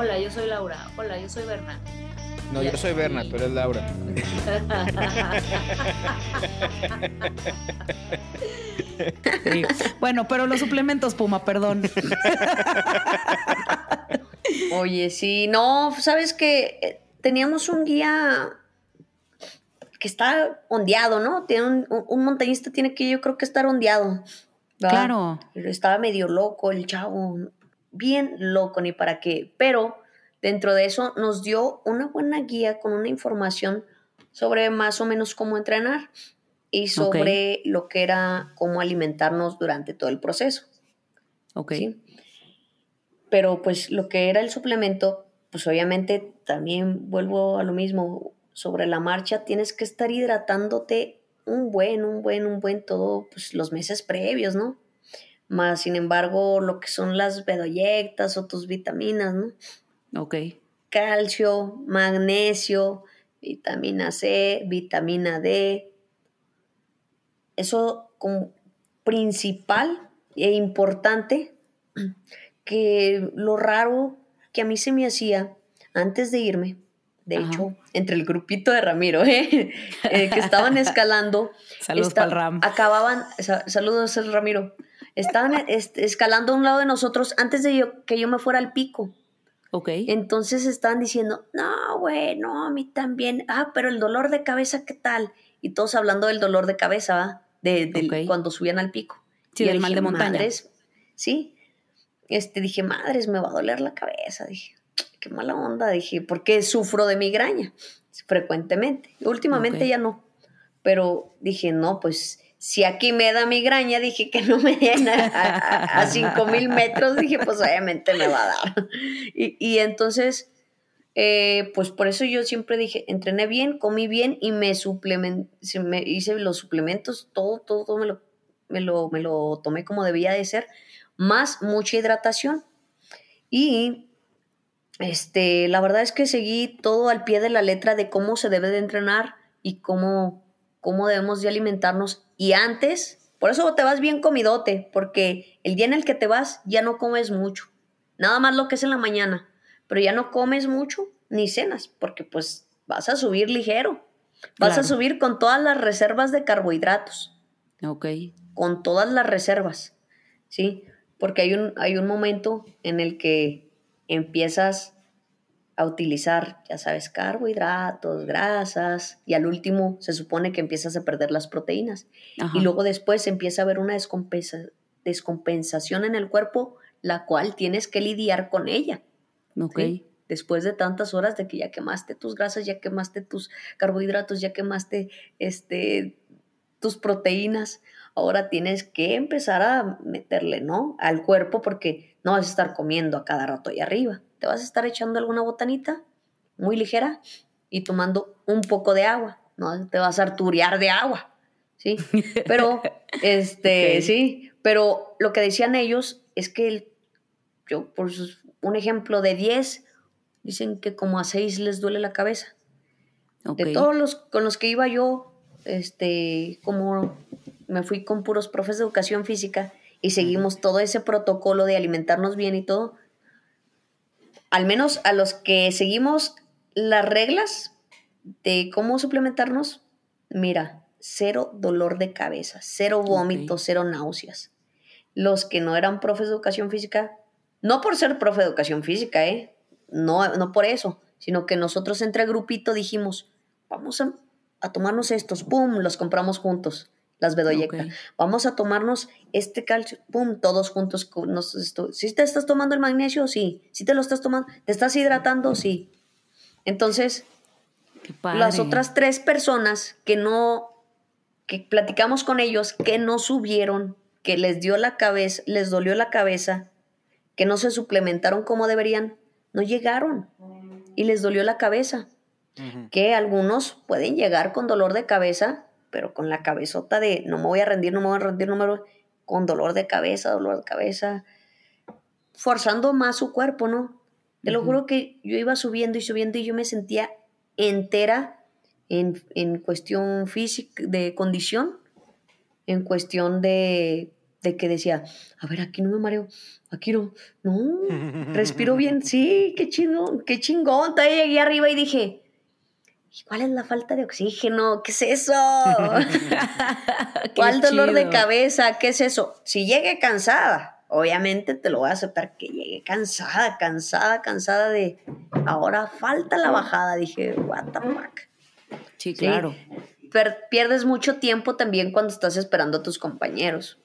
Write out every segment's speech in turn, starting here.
Hola, yo soy Laura. Hola, yo soy Berna. No, yo soy Berna, tú eres Laura. Bueno, pero los suplementos, Puma, perdón. Oye, sí, no, sabes que teníamos un guía que está ondeado, ¿no? Tiene un, un montañista tiene que yo creo que estar ondeado. Claro. Estaba medio loco el chavo, bien loco, ni para qué. Pero dentro de eso nos dio una buena guía con una información sobre más o menos cómo entrenar y sobre lo que era cómo alimentarnos durante todo el proceso. Ok. Pero pues lo que era el suplemento, pues obviamente también vuelvo a lo mismo, sobre la marcha tienes que estar hidratándote un buen, un buen, un buen todo, pues los meses previos, ¿no? Más, sin embargo, lo que son las bedoyectas o tus vitaminas, ¿no? Ok. Calcio, magnesio, vitamina C, vitamina D. Eso como principal e importante, que lo raro que a mí se me hacía antes de irme, de hecho, entre el grupito de Ramiro, ¿eh? Eh, que estaban escalando. saludos para el Ram. Acababan, saludos Ramiro. Estaban escalando a un lado de nosotros antes de yo, que yo me fuera al pico. Ok. Entonces estaban diciendo, no, güey, no, a mí también. Ah, pero el dolor de cabeza, ¿qué tal? Y todos hablando del dolor de cabeza, ¿va? De, cuando subían al pico. Sí, del mal de montaña. sí. Este, dije, madres, me va a doler la cabeza. Dije, qué mala onda, dije, porque sufro de migraña frecuentemente. Últimamente ya no, pero dije, no, pues si aquí me da migraña, dije que no me den a, cinco mil metros, dije, pues obviamente me va a dar. Y, entonces, eh, pues por eso yo siempre dije, entrené bien, comí bien y me suplementé, me hice los suplementos, todo, todo, me lo, me lo, me lo tomé como debía de ser, más mucha hidratación. Y este, la verdad es que seguí todo al pie de la letra de cómo se debe de entrenar y cómo, cómo debemos de alimentarnos. Y antes, por eso te vas bien comidote, porque el día en el que te vas ya no comes mucho. Nada más lo que es en la mañana, pero ya no comes mucho ni cenas, porque pues vas a subir ligero. Vas a subir con todas las reservas de carbohidratos. Ok. Con todas las reservas, ¿sí? Porque hay un, hay un momento en el que empiezas a utilizar, ya sabes, carbohidratos, grasas, y al último se supone que empiezas a perder las proteínas. Y luego después empieza a haber una descompensación en el cuerpo, la cual tienes que lidiar con ella. Ok. Después de tantas horas de que ya quemaste tus grasas, ya quemaste tus carbohidratos, ya quemaste este, tus proteínas, ahora tienes que empezar a meterle, ¿no? Al cuerpo porque no vas a estar comiendo a cada rato ahí arriba. Te vas a estar echando alguna botanita muy ligera y tomando un poco de agua, ¿no? Te vas a arturiar de agua, ¿sí? Pero, este, sí, pero lo que decían ellos es que yo, por un ejemplo de 10, dicen que como a 6 les duele la cabeza. De todos los con los que iba yo, este, como me fui con puros profes de educación física y seguimos todo ese protocolo de alimentarnos bien y todo, al menos a los que seguimos las reglas de cómo suplementarnos, mira, cero dolor de cabeza, cero vómitos, cero náuseas. Los que no eran profes de educación física, no por ser profe de educación física, ¿eh? No, no por eso, sino que nosotros entre grupito dijimos, vamos a, a tomarnos estos, ¡pum!, los compramos juntos las bedoyectas. Vamos a tomarnos este calcio, pum, todos juntos. si te estás tomando el magnesio, sí. Si te lo estás tomando, ¿te estás hidratando? Sí. Entonces, las otras tres personas que no, que platicamos con ellos, que no subieron, que les dio la cabeza, les dolió la cabeza, que no se suplementaron como deberían, no llegaron y les dolió la cabeza. Que algunos pueden llegar con dolor de cabeza pero con la cabezota de no me voy a rendir, no me voy a rendir, no con dolor de cabeza, dolor de cabeza, forzando más su cuerpo, ¿no? Te lo juro que yo iba subiendo y subiendo y yo me sentía entera en, cuestión física, de condición, en cuestión de, de que decía, a ver, aquí no me mareo, aquí no, no, respiro bien, sí, qué chingón, qué chingón. Todavía llegué arriba y dije, ¿cuál es la falta de oxígeno? ¿Qué es eso? ¿Cuál dolor de cabeza? ¿Qué es eso? Si llegué cansada, obviamente te lo voy a aceptar que llegué cansada, cansada, cansada de, ahora falta la bajada. Dije, what the fuck. Sí, claro. pierdes mucho tiempo también cuando estás esperando a tus compañeros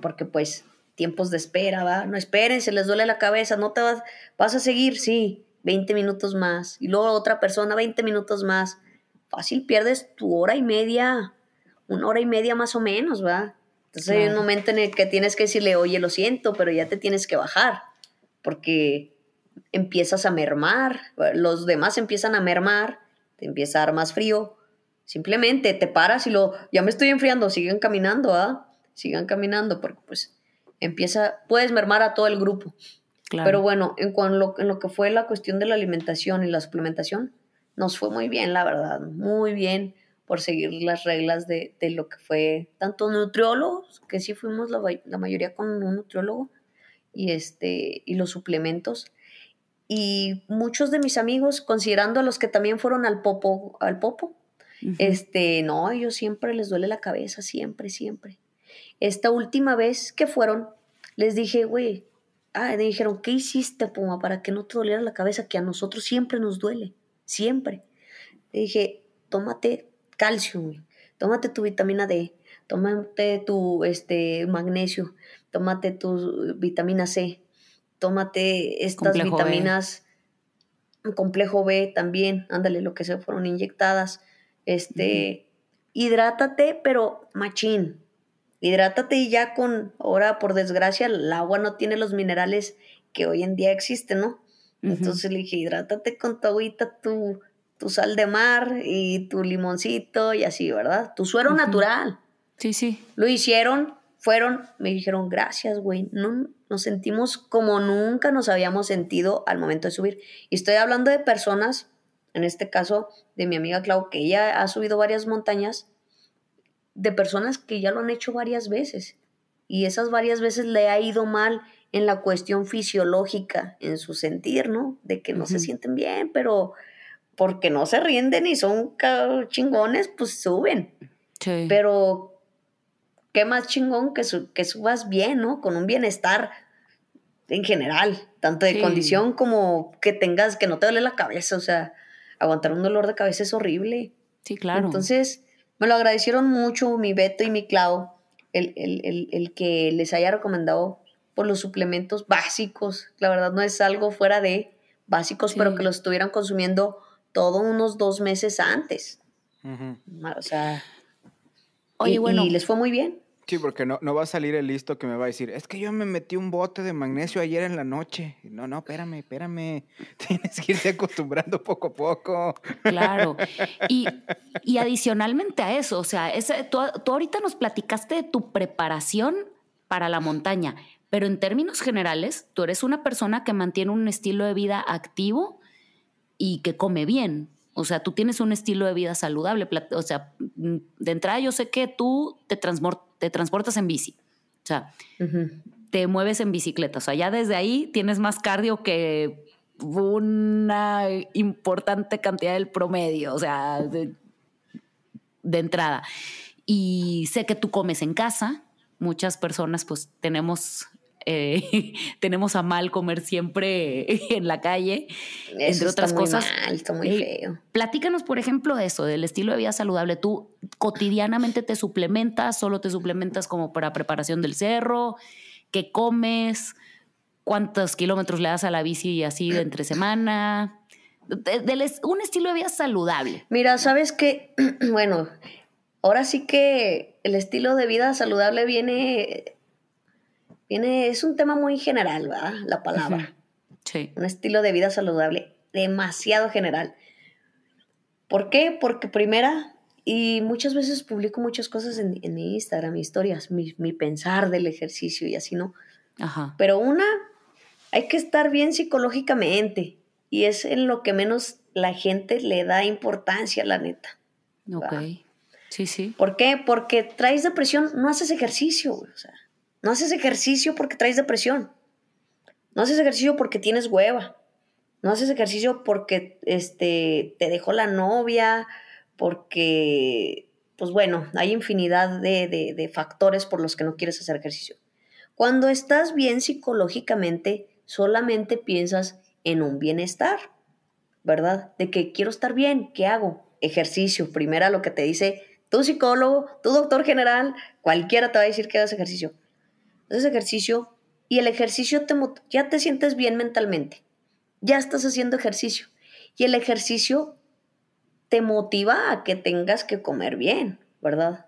porque pues tiempos de espera, ¿va? No esperen, se les duele la cabeza, no te vas, vas a seguir, sí, 20 minutos más, y luego otra persona, 20 minutos más. Fácil pierdes tu hora y media, una hora y media más o menos, ¿va? Entonces hay un momento en el que tienes que decirle, oye, lo siento, pero ya te tienes que bajar, porque empiezas a mermar, los demás empiezan a mermar, te empieza a dar más frío, simplemente te paras y lo, ya me estoy enfriando, siguen caminando, ¿ah? sigan caminando, porque pues empieza, puedes mermar a todo el grupo. Pero bueno, en, lo, en lo que fue la cuestión de la alimentación y la suplementación, nos fue muy bien, la verdad, muy bien por seguir las reglas de, de lo que fue tanto nutriólogos, que sí fuimos la, la, mayoría con un nutriólogo, y, este, y los suplementos. Y muchos de mis amigos, considerando a los que también fueron al popo, al popo, este, no, ellos siempre les duele la cabeza, siempre, siempre. Esta última vez que fueron, les dije, güey, ah, me dijeron, ¿qué hiciste, Puma, para que no te doliera la cabeza? Que a nosotros siempre nos duele, siempre. Le dije, tómate calcio, güey. tómate tu vitamina D, tómate tu este, magnesio, tómate tu vitamina C, tómate estas vitaminas, complejo B también, ándale, lo que se fueron inyectadas, este, hidrátate, pero machín, Hidrátate y ya con, ahora por desgracia, el agua no tiene los minerales que hoy en día existen, ¿no? Entonces le dije, hidrátate con tu agüita, tu, tu sal de mar y tu limoncito y así, ¿verdad? Tu suero natural. Sí, sí. Lo hicieron, fueron, me dijeron, gracias, güey. No, nos sentimos como nunca nos habíamos sentido al momento de subir. Y estoy hablando de personas, en este caso de mi amiga Clau, que ella ha subido varias montañas de personas que ya lo han hecho varias veces y esas varias veces le ha ido mal en la cuestión fisiológica, en su sentir, ¿no? De que no se sienten bien, pero porque no se rinden y son chingones, pues suben. Sí. Pero qué más chingón que, que subas bien, ¿no? Con un bienestar en general, tanto de condición como que tengas, que no te duele la cabeza, o sea, aguantar un dolor de cabeza es horrible. Sí, claro. Entonces, me lo agradecieron mucho mi Beto y mi Clau, el, que les haya recomendado por los suplementos básicos. La verdad no es algo fuera de básicos, pero que los estuvieran consumiendo todos unos dos meses antes. O sea, Oye, bueno. y les fue muy bien. Sí, porque no, no va a salir el listo que me va a decir, es que yo me metí un bote de magnesio ayer en la noche. No, no, espérame, espérame. Tienes que irte acostumbrando poco a poco. Claro. Y, y adicionalmente a eso, o sea, ese, tú, tú ahorita nos platicaste de tu preparación para la montaña, pero en términos generales, tú eres una persona que mantiene un estilo de vida activo y que come bien. O sea, tú tienes un estilo de vida saludable. O sea, de entrada yo sé que tú te, te transportas en bici. O sea, te mueves en bicicleta. O sea, ya desde ahí tienes más cardio que una importante cantidad del promedio. O sea, de, de entrada. Y sé que tú comes en casa. Muchas personas pues tenemos eh, tenemos a mal comer siempre en la calle, entre otras cosas. está muy eh, feo. Platícanos, por ejemplo, de eso, del estilo de vida saludable. ¿Tú cotidianamente te suplementas? ¿Solo te suplementas como para preparación del cerro? ¿Qué comes? ¿Cuántos kilómetros le das a la bici y así de entre semana? un estilo de vida saludable. Mira, sabes que, bueno, ahora sí que el estilo de vida saludable viene es un tema muy general, ¿verdad? La palabra. Sí. Un estilo de vida saludable demasiado general. ¿Por qué? Porque primera, y muchas veces publico muchas cosas en, mi Instagram, historias, mi, pensar del ejercicio y así, ¿no? Ajá. Pero una, hay que estar bien psicológicamente y es en lo que menos la gente le da importancia, la neta. Ok. Sí, sí. ¿Por qué? Porque traes depresión, no haces ejercicio, o sea No haces ejercicio porque traes depresión. No haces ejercicio porque tienes hueva. No haces ejercicio porque este, te dejó la novia, porque, pues bueno, hay infinidad de, de factores por los que no quieres hacer ejercicio. Cuando estás bien psicológicamente, solamente piensas en un bienestar, ¿verdad? De que quiero estar bien, ¿qué hago? Ejercicio, primera lo que te dice tu psicólogo, tu doctor general, cualquiera te va a decir que hagas ejercicio. Haces ejercicio y el ejercicio te ya te sientes bien mentalmente. Ya estás haciendo ejercicio y el ejercicio te motiva a que tengas que comer bien, ¿verdad?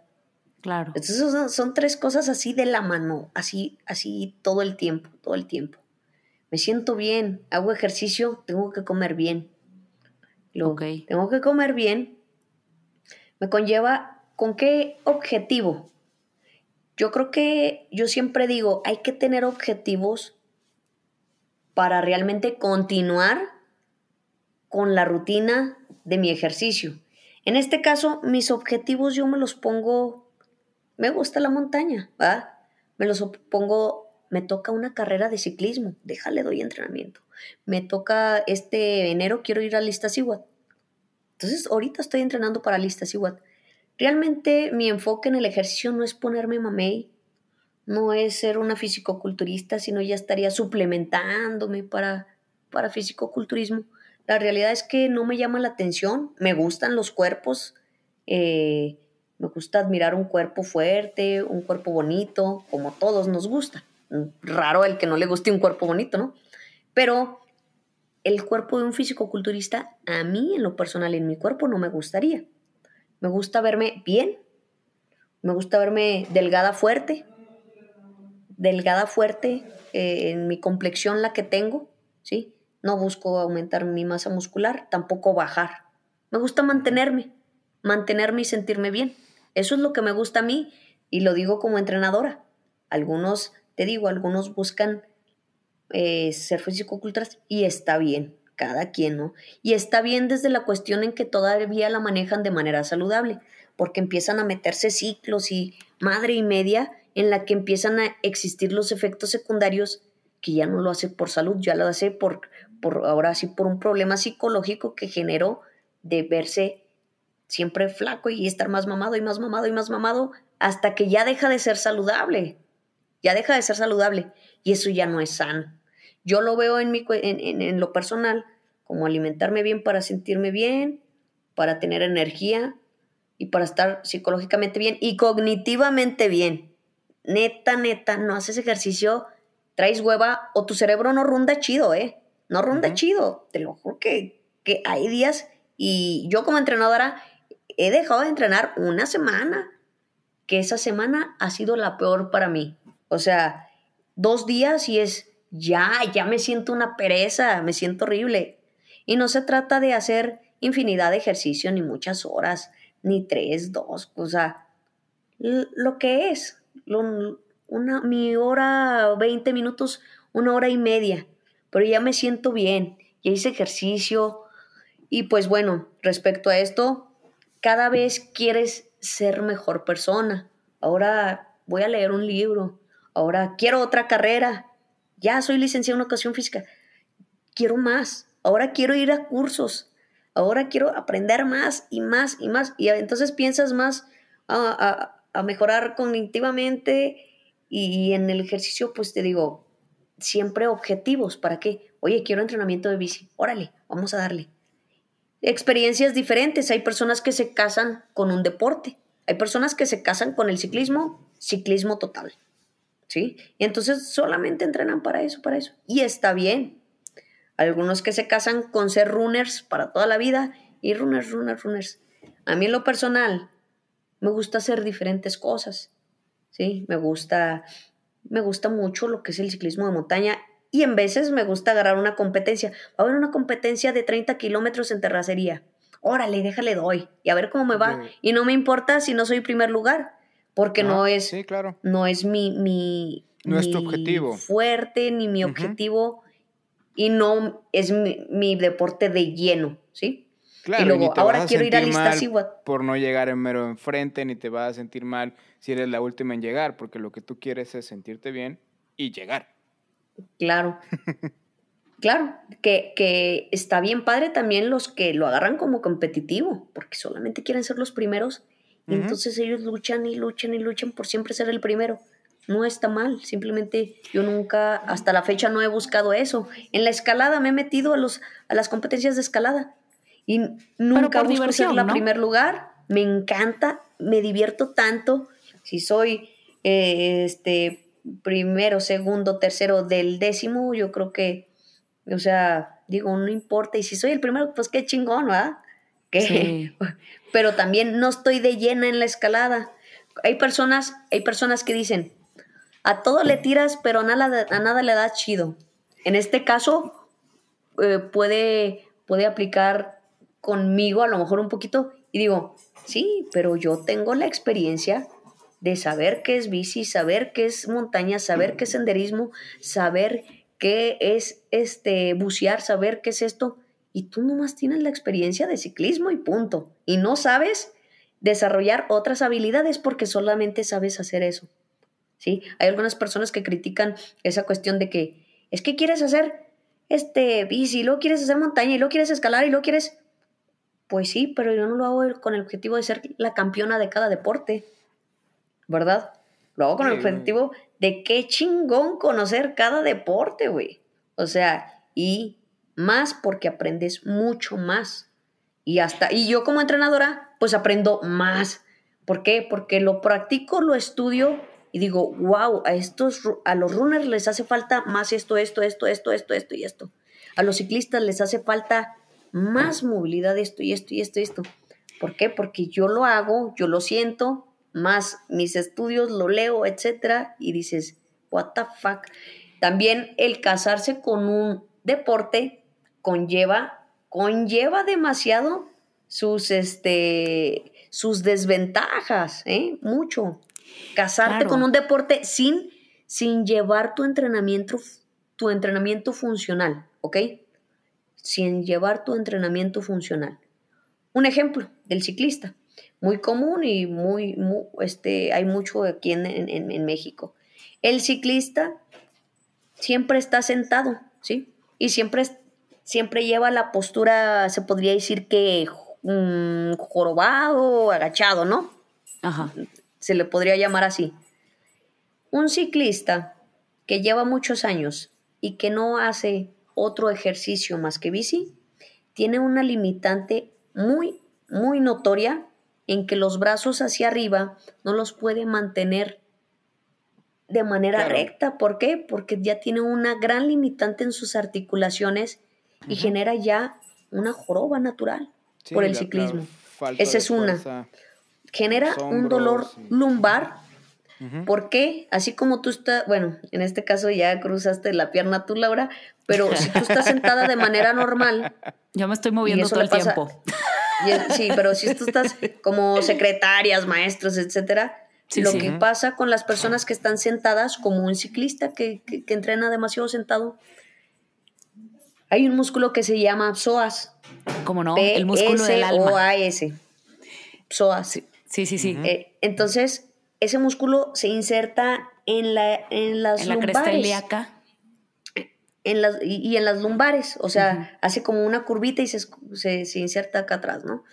Claro. Entonces son, tres cosas así de la mano, así, así todo el tiempo, todo el tiempo. Me siento bien, hago ejercicio, tengo que comer bien. Lo, Tengo que comer bien. Me conlleva con qué objetivo. Yo creo que yo siempre digo, hay que tener objetivos para realmente continuar con la rutina de mi ejercicio. En este caso, mis objetivos yo me los pongo me gusta la montaña, ¿va? Me los pongo, me toca una carrera de ciclismo, déjale, doy entrenamiento. Me toca este enero, quiero ir a Lista Siwat. Entonces, ahorita estoy entrenando para Lista Siwat. Realmente mi enfoque en el ejercicio no es ponerme mamey, no es ser una fisicoculturista, sino ya estaría suplementándome para, para fisicoculturismo. La realidad es que no me llama la atención, me gustan los cuerpos, eh, me gusta admirar un cuerpo fuerte, un cuerpo bonito, como todos nos gusta. Raro el que no le guste un cuerpo bonito, ¿no? Pero el cuerpo de un físico-culturista, a mí en lo personal, en mi cuerpo, no me gustaría. Me gusta verme bien, me gusta verme delgada, fuerte, delgada, fuerte, eh, en mi complexión la que tengo, ¿sí? No busco aumentar mi masa muscular, tampoco bajar. Me gusta mantenerme, mantenerme y sentirme bien. Eso es lo que me gusta a mí y lo digo como entrenadora. Algunos, te digo, algunos buscan eh, ser físico-culturas y está bien, cada quien, ¿no? Y está bien desde la cuestión en que todavía la manejan de manera saludable, porque empiezan a meterse ciclos y madre y media en la que empiezan a existir los efectos secundarios que ya no lo hace por salud, ya lo hace por, por ahora sí por un problema psicológico que generó de verse siempre flaco y estar más mamado y más mamado y más mamado hasta que ya deja de ser saludable. Ya deja de ser saludable y eso ya no es sano. Yo lo veo en, mi, en, en, lo personal como alimentarme bien para sentirme bien, para tener energía y para estar psicológicamente bien y cognitivamente bien. Neta, neta, no haces ejercicio, traes hueva o tu cerebro no runda chido, ¿eh? No runda chido. Te lo juro que, que hay días y yo como entrenadora he dejado de entrenar una semana, que esa semana ha sido la peor para mí. O sea, dos días y es, ya, ya me siento una pereza, me siento horrible. Y no se trata de hacer infinidad de ejercicio, ni muchas horas, ni tres, dos, o lo que es, una, mi hora, 20 minutos, una hora y media, pero ya me siento bien, ya hice ejercicio. Y pues bueno, respecto a esto, cada vez quieres ser mejor persona. Ahora voy a leer un libro. Ahora quiero otra carrera. Ya soy licenciado en educación física. Quiero más. Ahora quiero ir a cursos. Ahora quiero aprender más y más y más. Y entonces piensas más a, mejorar cognitivamente y en el ejercicio, pues te digo, siempre objetivos. ¿Para qué? Oye, quiero entrenamiento de bici. Órale, vamos a darle experiencias diferentes. Hay personas que se casan con un deporte. Hay personas que se casan con el ciclismo, ciclismo total. ¿Sí? Y entonces solamente entrenan para eso, para eso. Y está bien. Algunos que se casan con ser runners para toda la vida y runners, runners, runners. A mí en lo personal me gusta hacer diferentes cosas. ¿Sí? Me gusta me gusta mucho lo que es el ciclismo de montaña y en veces me gusta agarrar una competencia. Va a haber una competencia de 30 kilómetros en terracería. Órale, déjale doy y a ver cómo me va. Y no me importa si no soy primer lugar, porque no, es, sí, claro. no es mi, mi, objetivo. fuerte ni mi objetivo y no es mi, deporte de lleno, ¿sí? Claro, y luego, ni te ahora vas a quiero ir a mal Iztaccíhuatl. por no llegar en mero enfrente, ni te vas a sentir mal si eres la última en llegar, porque lo que tú quieres es sentirte bien y llegar. Claro. Claro, que, que está bien padre también los que lo agarran como competitivo, porque solamente quieren ser los primeros. Entonces ellos luchan y luchan y luchan por siempre ser el primero. No está mal, simplemente yo nunca, hasta la fecha no he buscado eso. En la escalada me he metido a, los, a las competencias de escalada y nunca por busco ser la ¿no? primer lugar. Me encanta, me divierto tanto. Si soy eh, este primero, segundo, tercero del décimo, yo creo que, o sea, digo, no importa. Y si soy el primero, pues qué chingón, ¿verdad? Que, Sí. Pero también no estoy de llena en la escalada. Hay personas, hay personas que dicen, a todo le tiras, pero a nada, a nada le das chido. En este caso, eh, puede, puede aplicar conmigo a lo mejor un poquito y digo, sí, pero yo tengo la experiencia de saber qué es bici, saber qué es montaña, saber qué es senderismo, saber qué es este bucear, saber qué es esto. Y tú nomás tienes la experiencia de ciclismo y punto. Y no sabes desarrollar otras habilidades porque solamente sabes hacer eso. ¿Sí? Hay algunas personas que critican esa cuestión de que es que quieres hacer este bici, y luego quieres hacer montaña, y luego quieres escalar, y luego quieres. Pues sí, pero yo no lo hago con el objetivo de ser la campeona de cada deporte. ¿Verdad? Lo hago con el objetivo de qué chingón conocer cada deporte, güey. O sea, y más porque aprendes mucho más. Y hasta, y yo como entrenadora, pues aprendo más. ¿Por qué? Porque lo practico, lo estudio y digo, wow, a estos, a los runners les hace falta más esto, esto, esto, esto, esto, esto y esto. A los ciclistas les hace falta más movilidad, esto y esto y esto y esto. ¿Por qué? Porque yo lo hago, yo lo siento, más mis estudios, lo leo, etcétera, y dices, what the fuck. También el casarse con un deporte conlleva, conlleva demasiado sus, este, sus desventajas, ¿eh? Mucho. Casarte Claro. con un deporte sin, sin llevar tu entrenamiento, tu entrenamiento funcional, ¿ok? Sin llevar tu entrenamiento funcional. Un ejemplo del ciclista, muy común y muy, mu- este, hay mucho aquí en, en- en México. El ciclista siempre está sentado, ¿sí? Y siempre, siempre lleva la postura, se podría decir que mm, jorobado, agachado, ¿no? Ajá. se le podría llamar así. Un ciclista que lleva muchos años y que no hace otro ejercicio más que bici, tiene una limitante muy, muy notoria en que los brazos hacia arriba no los puede mantener de manera Claro. recta. ¿Por qué? Porque ya tiene una gran limitante en sus articulaciones y genera ya una joroba natural Sí, por el la- ciclismo. Esa es una. fuerza. Genera un dolor y- lumbar Ujú. ¿Por qué? Así como tú estás, bueno, en este caso ya cruzaste la pierna tú, Laura, pero si tú estás sentada de manera normal, Yo me estoy moviendo todo el pasa- tiempo. y sí, pero si tú estás como secretarias, maestros, etcétera, Sí, lo sí. que pasa con las personas que están sentadas, como un ciclista que, que- que entrena demasiado sentado, hay un músculo que se llama psoas. Como no, el músculo del alma. P-S-O-A-S. Psoas. Sí, sí, sí. Eh, entonces, ese músculo se inserta en, la, en las en la cresta lumbares. ilíaca. en las, y, y en las lumbares, o sea, hace como una curvita y se, se, se inserta acá atrás, ¿no?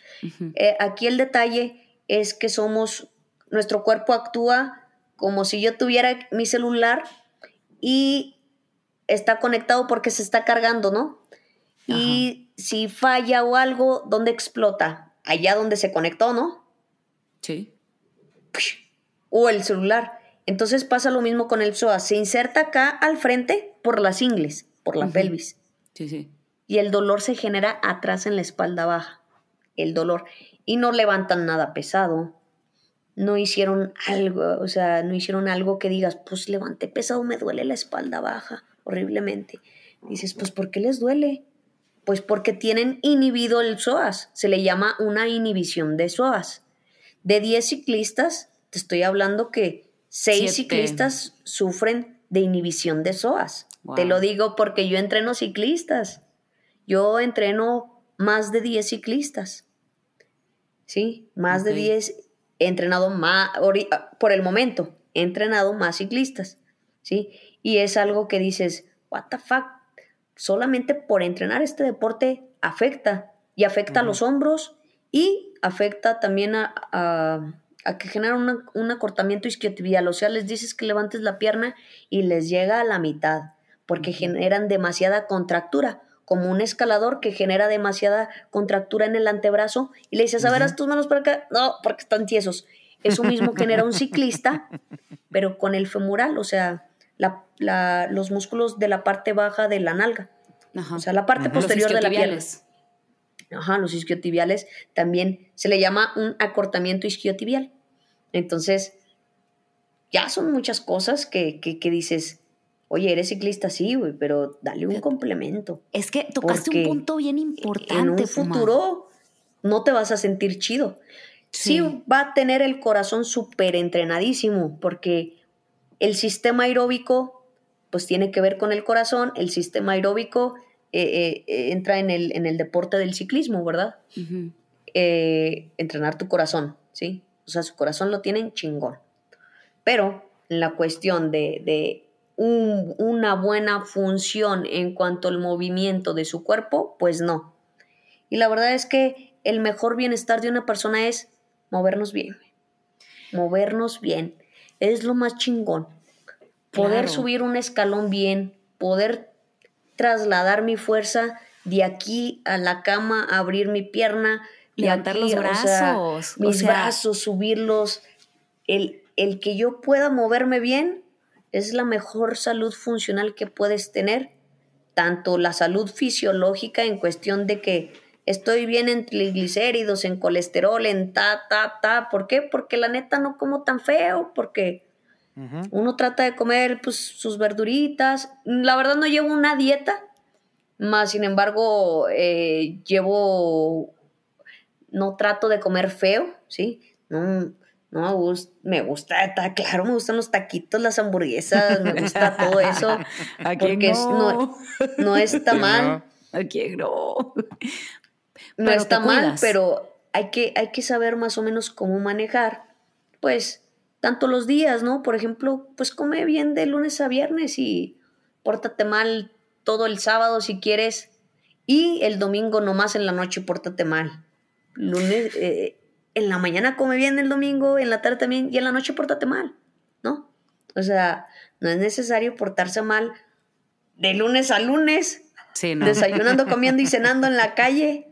Eh, aquí el detalle es que somos, nuestro cuerpo actúa como si yo tuviera mi celular y está conectado porque se está cargando, ¿no? Y si falla o algo, ¿dónde explota? Allá donde se conectó, ¿no? Sí. o el celular. Entonces pasa lo mismo con el psoas. Se inserta acá al frente por las ingles, por la pelvis. Sí, sí. Y el dolor se genera atrás en la espalda baja. El dolor. Y no levantan nada pesado. No hicieron algo, o sea, no hicieron algo que digas, pues levanté pesado, me duele la espalda baja horriblemente. Dices, pues ¿por qué les duele? Pues porque tienen inhibido el psoas. Se le llama una inhibición de psoas. De 10 ciclistas, te estoy hablando que 6 Siete. ciclistas sufren de inhibición de psoas. Te lo digo porque yo entreno ciclistas. Yo entreno más de 10 ciclistas. ¿Sí? Más de Ok. 10 he entrenado más, por el momento, he entrenado más ciclistas. ¿Sí? Y es algo que dices, what the fuck, solamente por entrenar este deporte afecta. Y afecta a los hombros y afecta también a, a- a que genera una- un acortamiento isquiotibial. O sea, les dices que levantes la pierna y les llega a la mitad, porque generan demasiada contractura, como un escalador que genera demasiada contractura en el antebrazo y le dices, a ver, haz tus manos para acá. No, porque están tiesos. Eso mismo genera un ciclista, pero con el femoral, o sea, la- la- los músculos de la parte baja de la nalga, Ajá. o sea, la parte posterior de la pierna. Ajá, los isquiotibiales también se le llama un acortamiento isquiotibial. Entonces, ya son muchas cosas que, que, que dices, oye, eres ciclista, sí, güey, pero dale un complemento. Es que tocaste un punto bien importante. en un futuro no te vas a sentir chido. Sí, Sí. va a tener el corazón súper entrenadísimo, porque el sistema aeróbico, pues tiene que ver con el corazón, el sistema aeróbico eh, eh, eh, entra en el, en el deporte del ciclismo, ¿verdad? Eh, entrenar tu corazón, ¿sí? O sea, su corazón lo tienen chingón. Pero en la cuestión de, de un- una buena función en cuanto al movimiento de su cuerpo, pues no. Y la verdad es que el mejor bienestar de una persona es movernos bien. Movernos bien. Es lo más chingón. Poder Claro. subir un escalón bien, poder trasladar mi fuerza de aquí a la cama, abrir mi pierna, Levantar aquí, los o sea, brazos. o mis sea, brazos, subirlos. El, el que yo pueda moverme bien es la mejor salud funcional que puedes tener. Tanto la salud fisiológica en cuestión de que estoy bien en triglicéridos, en colesterol, en ta, ta, ta. ¿Por qué? Porque la neta no como tan feo, porque Uno trata de comer pues, sus verduritas. La verdad no llevo una dieta, más sin embargo eh, llevo, no trato de comer feo, ¿sí? No, no me gusta, me gusta, está claro, me gustan los taquitos, las hamburguesas, me gusta todo eso. ¿A quién porque es- no? No está mal, ¿no? ¿A quién no? no está mal, pero hay que, hay que saber más o menos cómo manejar, pues, tanto los días, ¿no? Por ejemplo, pues come bien de lunes a viernes y pórtate mal todo el sábado si quieres y el domingo nomás en la noche pórtate mal. Lunes, eh, en la mañana come bien el domingo, en la tarde también y en la noche pórtate mal, ¿no? O sea, no es necesario portarse mal de lunes a lunes, Sí, no. desayunando, comiendo y cenando en la calle.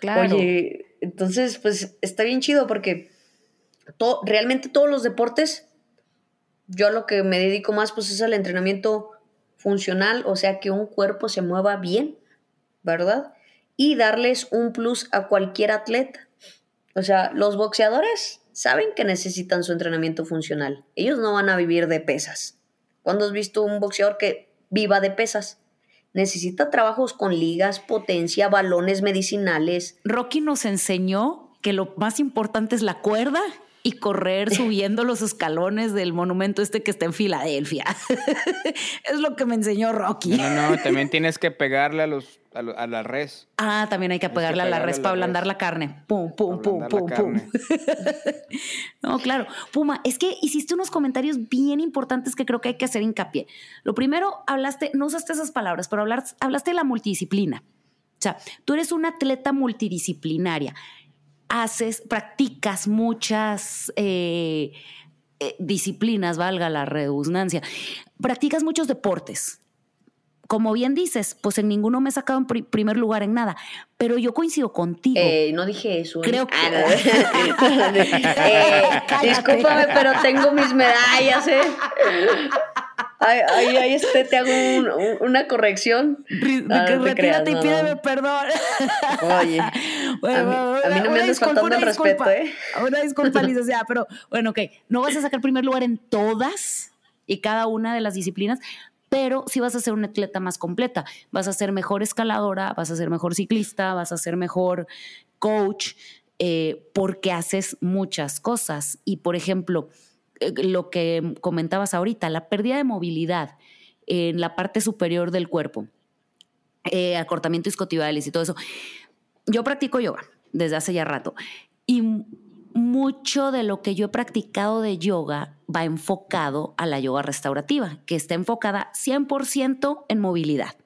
Claro. Oye, entonces, pues está bien chido porque realmente todos los deportes, yo a lo que me dedico más, pues es al entrenamiento funcional, o sea, que un cuerpo se mueva bien, ¿verdad? Y darles un plus a cualquier atleta. O sea, los boxeadores saben que necesitan su entrenamiento funcional. Ellos no van a vivir de pesas. ¿Cuándo has visto un boxeador que viva de pesas? Necesita trabajos con ligas, potencia, balones medicinales. Rocky nos enseñó que lo más importante es la cuerda y correr subiendo los escalones del monumento este que está en Filadelfia. es lo que me enseñó Rocky. No, no, también tienes que pegarle a los a, lo- a la res. Ah, también hay que pegarle a la res para ablandar la carne. Pum, pum, pum, pum, pum. No, claro. Puma, es que hiciste unos comentarios bien importantes que creo que hay que hacer hincapié. Lo primero, hablaste, no usaste esas palabras, pero hablar- hablaste de la multidisciplina. O sea, tú eres una atleta multidisciplinaria. Haces, practicas muchas eh, eh, disciplinas, valga la redundancia. Practicas muchos deportes. Como bien dices, pues en ninguno me he sacado en pri- primer lugar en nada, pero yo coincido contigo. Eh, no dije eso. ¿eh? Creo que- Ah, no. Discúlpame, pero tengo mis medallas, ¿eh? Ay, ay, este, te hago un- un- una corrección. Ah, no retírate creas, y pídeme no. perdón. Oye, Bueno, a mí- a mí no me andes disculpa, faltando el respeto. ¿eh? Una disculpa, licenciada, pero bueno, ok. No vas a sacar primer lugar en todas y cada una de las disciplinas, pero sí vas a ser una atleta más completa. Vas a ser mejor escaladora, vas a ser mejor ciclista, vas a ser mejor coach, eh, porque haces muchas cosas. Y, por ejemplo, lo que comentabas ahorita, la pérdida de movilidad en la parte superior del cuerpo, eh, acortamiento isquiotibiales y todo eso. yo practico yoga desde hace ya rato y mucho de lo que yo he practicado de yoga va enfocado a la yoga restaurativa, que está enfocada 100% en movilidad.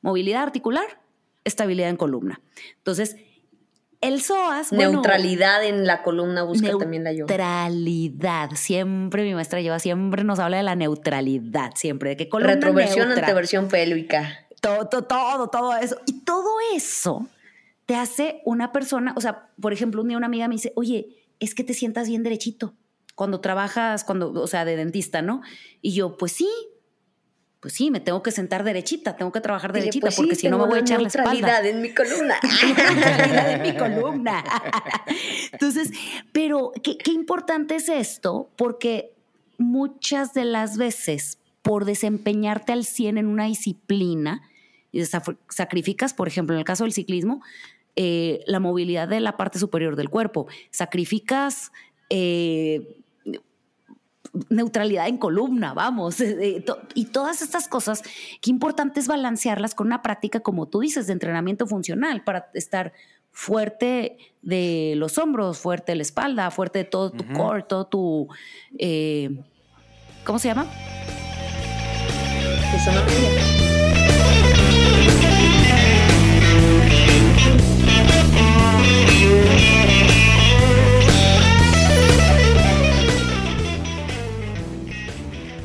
Movilidad articular, estabilidad en columna. Entonces, el psoas. Neutralidad en la columna busca también la yoga. Neutralidad. Siempre mi maestra lleva, siempre nos habla de la neutralidad, siempre, de que columna Retroversión, anteversión pélvica. Todo, todo, todo, todo eso. Y todo eso te hace una persona, o sea, por ejemplo, un día una amiga me dice, oye, es que te sientas bien derechito cuando trabajas, cuando, o sea, de dentista, ¿no? Y yo, pues sí, pues sí, me tengo que sentar derechita, tengo que trabajar derechita, pues porque si no me voy a echar la espalda. neutralidad en mi columna. neutralidad en mi columna. Entonces, pero qué, qué importante es esto, porque muchas de las veces, por desempeñarte al 100 en una disciplina, y sacrificas, por ejemplo, en el caso del ciclismo, eh, la movilidad de la parte superior del cuerpo, sacrificas eh, neutralidad en columna, vamos, eh, y todas estas cosas, qué importante es balancearlas con una práctica, como tú dices, de entrenamiento funcional para estar fuerte de los hombros, fuerte de la espalda, fuerte de todo tu core, todo tu... ¿Cómo se llama?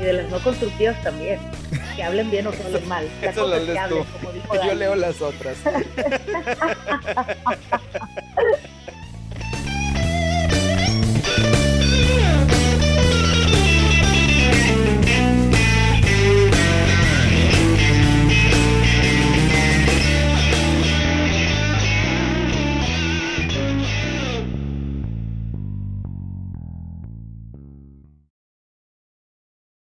Y de las no constructivas también que hablen bien o que hablen mal. Eso lo lees tú. Yo leo las otras.